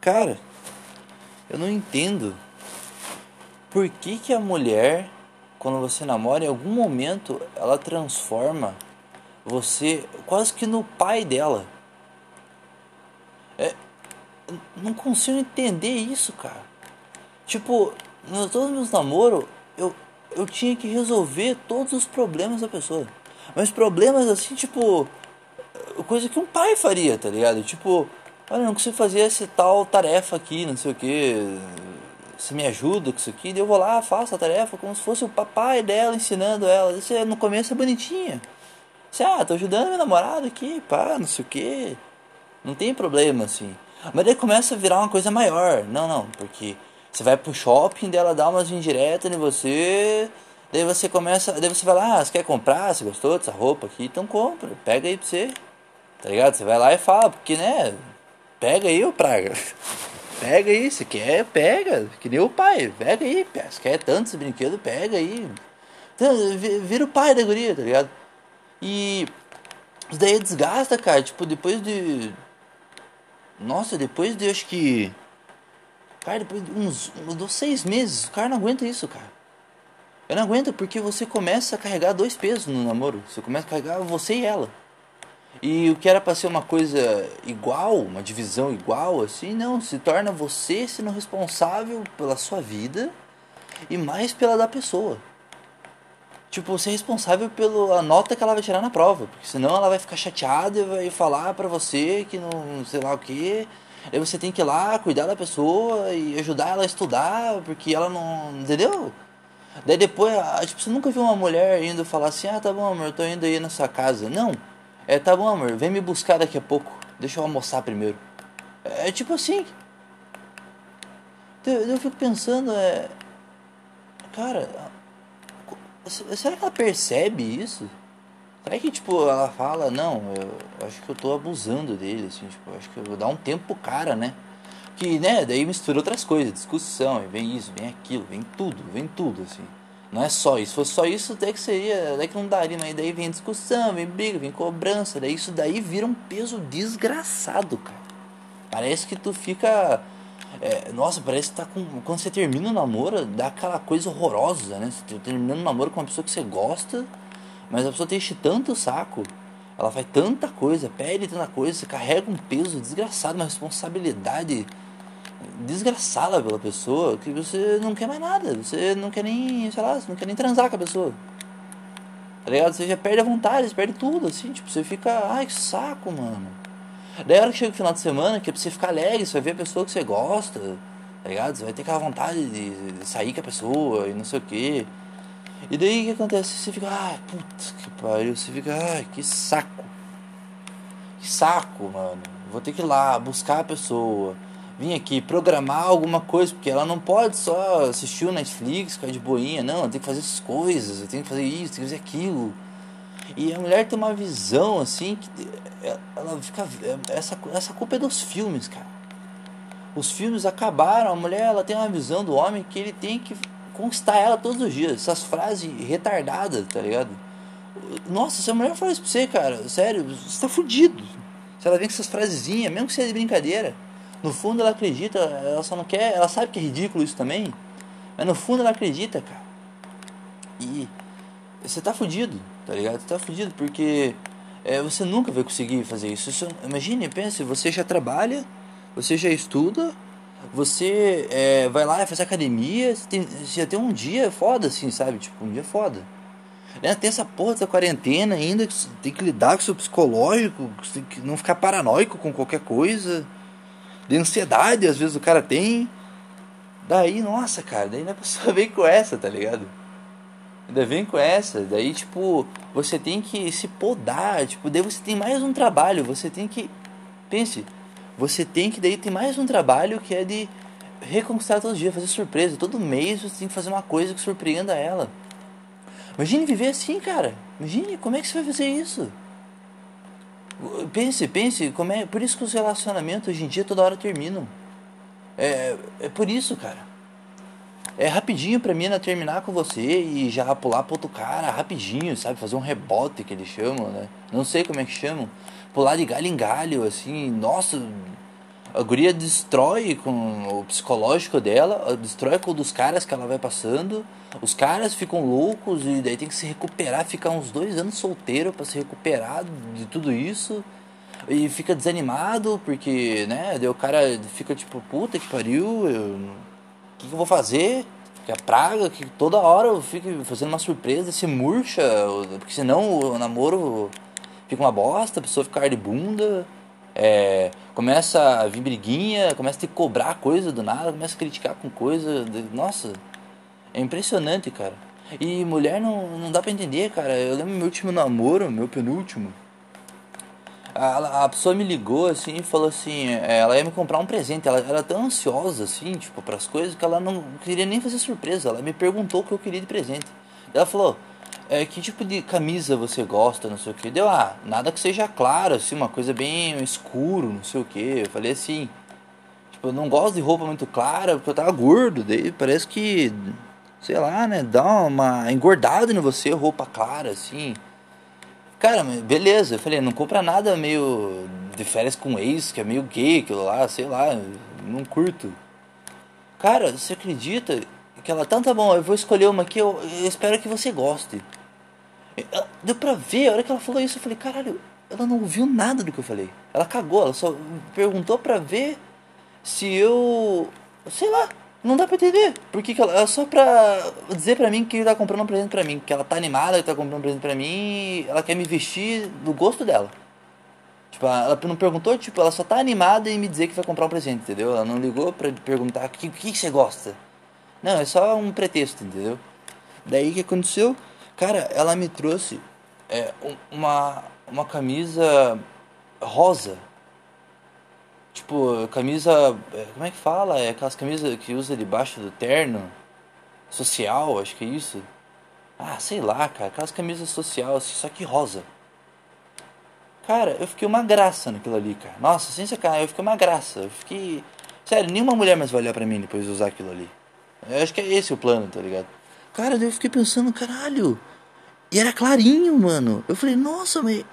Cara, eu não entendo por que, que a mulher, quando você namora, em algum momento ela transforma você quase que no pai dela. É, não consigo entender isso, cara. Tipo, nos todos os meus namoros, eu, eu tinha que resolver todos os problemas da pessoa. Mas problemas assim, tipo, coisa que um pai faria, tá ligado? Tipo, olha, não consigo fazer essa tal tarefa aqui, não sei o que. Você me ajuda com isso aqui? eu vou lá, faço a tarefa como se fosse o papai dela ensinando ela. Isso é, no começo é bonitinha. Você, ah, tô ajudando meu namorado aqui, pá, não sei o que. Não tem problema, assim. Mas daí começa a virar uma coisa maior. Não, não, porque você vai pro shopping, dela dá umas indiretas em você. Daí você começa. Daí você vai lá, ah, você quer comprar? Você gostou dessa roupa aqui? Então compra, pega aí pra você. Tá ligado? Você vai lá e fala, porque né? Pega aí, ô praga. Pega aí, se quer, pega. Que nem o pai, pega aí. Se quer tantos brinquedos, pega aí. Então, vira o pai da guria, tá ligado? E daí desgasta, cara. Tipo, depois de. Nossa, depois de acho que. Cara, depois de uns, uns seis meses, o cara não aguenta isso, cara. Eu não aguento porque você começa a carregar dois pesos no namoro. Você começa a carregar você e ela. E o que era para ser uma coisa igual, uma divisão igual, assim, não, se torna você sendo responsável pela sua vida e mais pela da pessoa. Tipo, você é responsável pela nota que ela vai tirar na prova, porque senão ela vai ficar chateada e vai falar para você que não sei lá o que. Aí você tem que ir lá cuidar da pessoa e ajudar ela a estudar, porque ela não. Entendeu? Daí depois, tipo, você nunca viu uma mulher indo falar assim: ah, tá bom, amor, eu tô indo aí na sua casa. Não. É, tá bom, amor, vem me buscar daqui a pouco. Deixa eu almoçar primeiro. É, é tipo assim. Eu, eu fico pensando, é. Cara, será que ela percebe isso? Será que, tipo, ela fala, não, eu acho que eu tô abusando dele, assim, tipo, acho que eu vou dar um tempo pro cara, né? Que, né, daí mistura outras coisas, discussão, vem isso, vem aquilo, vem tudo, vem tudo, assim. Não é só isso. Se fosse só isso, até que seria. Até que não daria, mas daí vem discussão, vem briga, vem cobrança. Daí isso daí vira um peso desgraçado, cara. Parece que tu fica. É, nossa, parece que tá com. Quando você termina o namoro, dá aquela coisa horrorosa, né? Você tá terminando o namoro com uma pessoa que você gosta, mas a pessoa te enche tanto o saco. Ela faz tanta coisa, pede tanta coisa, você carrega um peso desgraçado, uma responsabilidade desgraçada pela pessoa que você não quer mais nada. Você não quer nem, sei lá, você não quer nem transar com a pessoa. Tá ligado? Você já perde a vontade, você perde tudo, assim, tipo, você fica, ai que saco, mano. Daí a hora que chega o final de semana, que é pra você ficar alegre, você vai ver a pessoa que você gosta, tá ligado? Você vai ter aquela vontade de, de sair com a pessoa e não sei o que. E daí o que acontece? Você fica, ai, puta que pariu, você fica, ai, que saco. Que saco, mano. Vou ter que ir lá buscar a pessoa vir aqui programar alguma coisa, porque ela não pode só assistir o Netflix, ficar de boinha, não, ela tem que fazer essas coisas, tem que fazer isso, tem que fazer aquilo. E a mulher tem uma visão assim que ela fica essa essa culpa é dos filmes, cara. Os filmes acabaram, a mulher ela tem uma visão do homem que ele tem que conquistar ela todos os dias. Essas frases retardadas, tá ligado? Nossa, se a mulher fala isso pra você, cara, sério, você tá fudido. Se ela vem com essas frasezinhas, mesmo que seja de brincadeira, no fundo ela acredita, ela só não quer, ela sabe que é ridículo isso também, mas no fundo ela acredita, cara. E você tá fudido, tá ligado? Você tá fudido porque é, você nunca vai conseguir fazer isso. isso imagine, pense, você já trabalha, você já estuda, você é, vai lá fazer academia, você, tem, você já tem um dia foda assim, sabe? Tipo, um dia foda. Né? Tem essa porra da quarentena ainda, que tem que lidar com o seu psicológico, que não ficar paranoico com qualquer coisa de ansiedade às vezes o cara tem. Daí, nossa, cara, daí a pessoa vem com essa, tá ligado? Ainda vem com essa, daí tipo, você tem que se podar, tipo, daí você tem mais um trabalho, você tem que. Pense, você tem que daí ter mais um trabalho que é de reconquistar todos os dias, fazer surpresa. Todo mês você tem que fazer uma coisa que surpreenda ela. Imagine viver assim, cara. Imagine como é que você vai fazer isso. Pense, pense, como é. Por isso que os relacionamentos hoje em dia toda hora terminam. É, é por isso, cara. É rapidinho pra mina terminar com você e já pular pro outro cara, rapidinho, sabe? Fazer um rebote que eles chamam, né? Não sei como é que chamam. Pular de galho em galho, assim, nossa. A guria destrói com o psicológico dela, destrói com o dos caras que ela vai passando. Os caras ficam loucos e daí tem que se recuperar, ficar uns dois anos solteiro para se recuperar de tudo isso. E fica desanimado porque, né, daí o cara fica tipo, puta que pariu, o que, que eu vou fazer? Que é praga, que toda hora eu fico fazendo uma surpresa, se murcha, porque senão o namoro fica uma bosta, a pessoa fica de bunda. É, começa a vir briguinha, começa a que cobrar coisa do nada, começa a criticar com coisa. De, nossa, é impressionante, cara. E mulher não, não dá pra entender, cara. Eu lembro meu último namoro, meu penúltimo. A, a pessoa me ligou assim e falou assim: é, ela ia me comprar um presente. Ela era tão ansiosa assim, tipo, para as coisas que ela não queria nem fazer surpresa. Ela me perguntou o que eu queria de presente. Ela falou: é, que tipo de camisa você gosta, não sei o que. Deu, ah, nada que seja claro, assim, uma coisa bem escuro, não sei o que. Eu falei assim, tipo, eu não gosto de roupa muito clara, porque eu tava gordo, daí parece que, sei lá, né, dá uma engordada em você, roupa clara, assim. Cara, beleza, eu falei, não compra nada meio de férias com ex, que é meio gay, aquilo lá, sei lá, não curto. Cara, você acredita que ela, então tá bom, eu vou escolher uma aqui, eu, eu espero que você goste. Deu pra ver, a hora que ela falou isso, eu falei, caralho, ela não ouviu nada do que eu falei. Ela cagou, ela só perguntou pra ver se eu. Sei lá, não dá pra entender. Porque que ela. É só pra dizer pra mim que tá comprando um presente pra mim. Que ela tá animada, que tá comprando um presente pra mim. Ela quer me vestir do gosto dela. Tipo, ela não perguntou, tipo, ela só tá animada em me dizer que vai comprar um presente, entendeu? Ela não ligou pra perguntar o que, que, que você gosta. Não, é só um pretexto, entendeu? Daí o que aconteceu? Cara, ela me trouxe é, uma, uma camisa rosa. Tipo, camisa. É, como é que fala? É aquelas camisas que usa debaixo do terno. Social, acho que é isso. Ah, sei lá, cara. Aquelas camisas social, assim, só que rosa. Cara, eu fiquei uma graça naquilo ali, cara. Nossa, sem sacanagem, eu fiquei uma graça. Eu fiquei. Sério, nenhuma mulher mais vai olhar pra mim depois de usar aquilo ali. Eu acho que é esse o plano, tá ligado? Cara, eu fiquei pensando, caralho. E era clarinho, mano. Eu falei, nossa, mas.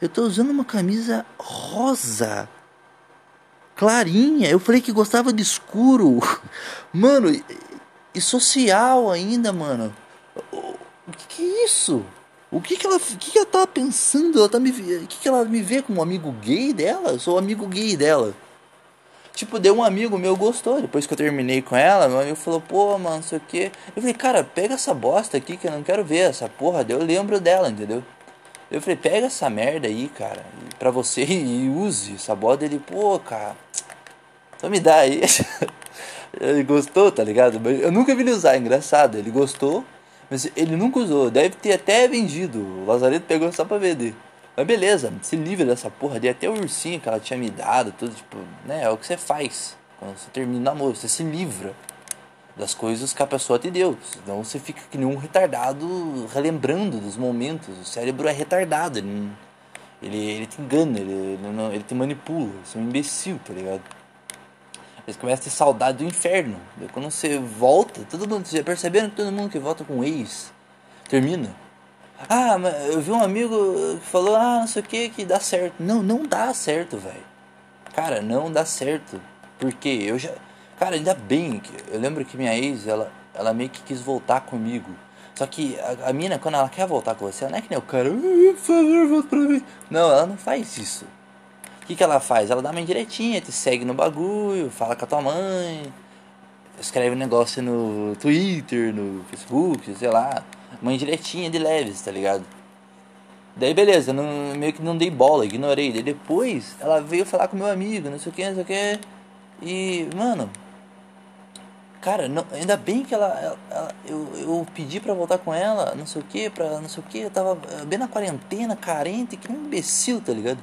Eu tô usando uma camisa rosa. Clarinha. Eu falei que gostava de escuro. Mano, e, social ainda, mano. O que, que é isso? O que, que ela, que, que ela tá pensando? Ela tá me, o que, que ela me vê como amigo gay dela? Eu sou amigo gay dela. Tipo, deu um amigo meu gostou. Depois que eu terminei com ela, meu amigo falou, pô, mano, não sei o que. Eu falei, cara, pega essa bosta aqui que eu não quero ver essa porra. Eu lembro dela, entendeu? Eu falei, pega essa merda aí, cara, pra você e use essa bosta. Ele, pô, cara, só me dá aí. ele gostou, tá ligado? Eu nunca vi ele usar, é engraçado. Ele gostou, mas ele nunca usou. Deve ter até vendido. O Lazareto pegou só pra vender. Mas beleza, se livra dessa porra. Dei até o ursinho que ela tinha me dado, tudo, tipo, né? É o que você faz quando você termina o namoro. Você se livra das coisas que a pessoa te deu. Senão você fica que nem um retardado relembrando dos momentos. O cérebro é retardado, ele, ele, ele te engana, ele, ele, não, ele te manipula. Você é um imbecil, tá ligado? Você começa a ter saudade do inferno. Quando você volta, todo mundo, você percebendo que todo mundo que volta com ex termina ah, mas eu vi um amigo que falou, ah, não sei o que, que dá certo. Não, não dá certo, velho. Cara, não dá certo. Porque eu já. Cara, ainda bem que. Eu lembro que minha ex, ela, ela meio que quis voltar comigo. Só que a, a mina, quando ela quer voltar com você, ela não é que nem o cara, por favor, volta pra mim. Não, ela não faz isso. O que, que ela faz? Ela dá uma indiretinha, te segue no bagulho, fala com a tua mãe, escreve um negócio no Twitter, no Facebook, sei lá uma indiretinha de leves, tá ligado? Daí beleza, não, meio que não dei bola, ignorei. Daí depois ela veio falar com meu amigo, não sei o que, não sei o que. E, mano, cara, não, ainda bem que ela, ela, ela, eu, eu pedi pra voltar com ela, não sei o que, pra não sei o que. Eu tava bem na quarentena, carente, que um imbecil, tá ligado?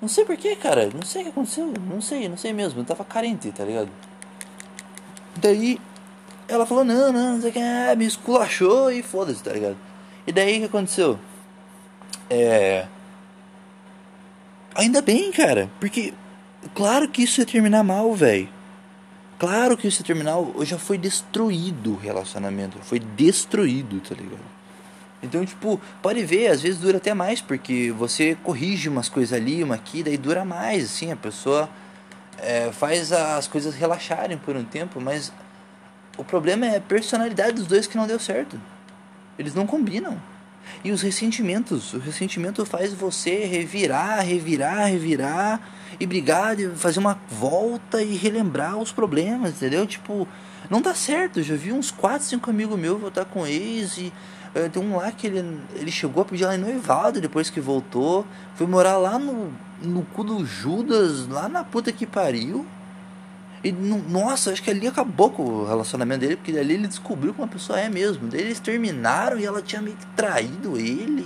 Não sei porquê, cara, não sei o que aconteceu, não sei, não sei mesmo, eu tava carente, tá ligado? Daí ela falou, não, não, não sei o que, é, me esculachou e foda-se, tá ligado? E daí o que aconteceu? É. Ainda bem, cara, porque claro que isso ia terminar mal, velho. Claro que isso ia terminar, já foi destruído o relacionamento, foi destruído, tá ligado? Então, tipo, pode ver, às vezes dura até mais, porque você corrige umas coisas ali, uma aqui, daí dura mais, assim, a pessoa é, faz as coisas relaxarem por um tempo, mas o problema é a personalidade dos dois que não deu certo. Eles não combinam. E os ressentimentos. O ressentimento faz você revirar, revirar, revirar e brigar, fazer uma volta e relembrar os problemas, entendeu? Tipo, não dá certo. Já vi uns 4, 5 amigos meus voltar com ex e uh, tem um lá que ele, ele chegou a pedir ela em noivado depois que voltou. Foi morar lá no, no cu do Judas, lá na puta que pariu. E nossa, acho que ali acabou com o relacionamento dele, porque ali ele descobriu como a pessoa é mesmo. Daí eles terminaram e ela tinha meio que traído ele.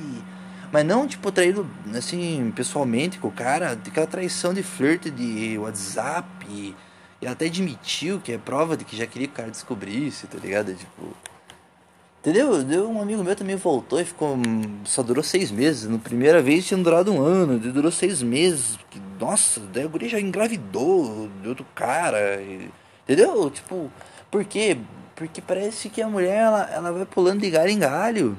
Mas não, tipo, traído assim, pessoalmente com o cara, aquela traição de flerte de WhatsApp. E, e até admitiu que é prova de que já queria que o cara descobrisse, tá ligado? Tipo. Entendeu? Deu um amigo meu também voltou e ficou. Só durou seis meses. Na primeira vez tinha durado um ano, durou seis meses. Nossa, daí a guria já engravidou de outro cara. E, entendeu? Tipo, por quê? Porque parece que a mulher ela, ela vai pulando de galho em galho.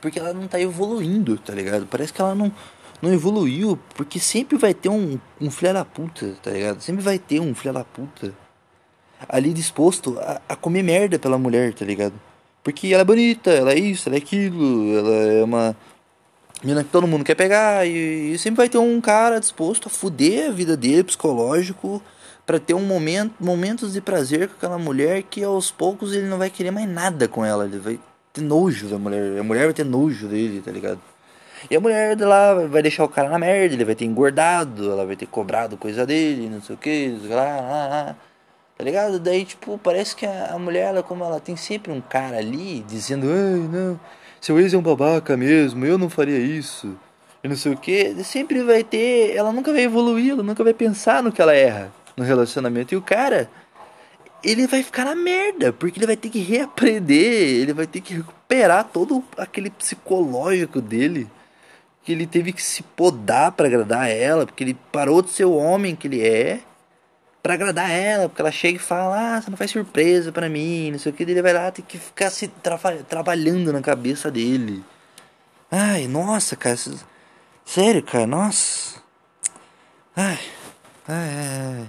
Porque ela não tá evoluindo, tá ligado? Parece que ela não, não evoluiu. Porque sempre vai ter um, um filho da puta, tá ligado? Sempre vai ter um filho da puta ali disposto a, a comer merda pela mulher, tá ligado? Porque ela é bonita, ela é isso, ela é aquilo, ela é uma menina que todo mundo quer pegar e, e, sempre vai ter um cara disposto a fuder a vida dele psicológico para ter um momento, momentos de prazer com aquela mulher que aos poucos ele não vai querer mais nada com ela, ele vai ter nojo da mulher, a mulher vai ter nojo dele, tá ligado? E a mulher de lá vai deixar o cara na merda, ele vai ter engordado, ela vai ter cobrado coisa dele, não sei o que, lá, lá, lá. Tá ligado? Daí, tipo, parece que a, a mulher, ela, como ela tem sempre um cara ali dizendo, ai, não, seu ex é um babaca mesmo, eu não faria isso. E não sei o que, sempre vai ter. Ela nunca vai evoluir, ela nunca vai pensar no que ela erra no relacionamento. E o cara, ele vai ficar na merda, porque ele vai ter que reaprender, ele vai ter que recuperar todo aquele psicológico dele. Que ele teve que se podar para agradar ela, porque ele parou de ser o homem que ele é para agradar ela, porque ela chega e fala, ah, você não faz surpresa para mim, não sei o que, ele vai lá ter que ficar se tra trabalhando na cabeça dele. Ai, nossa, cara, sério, cara, nossa. Ai, ai, ai.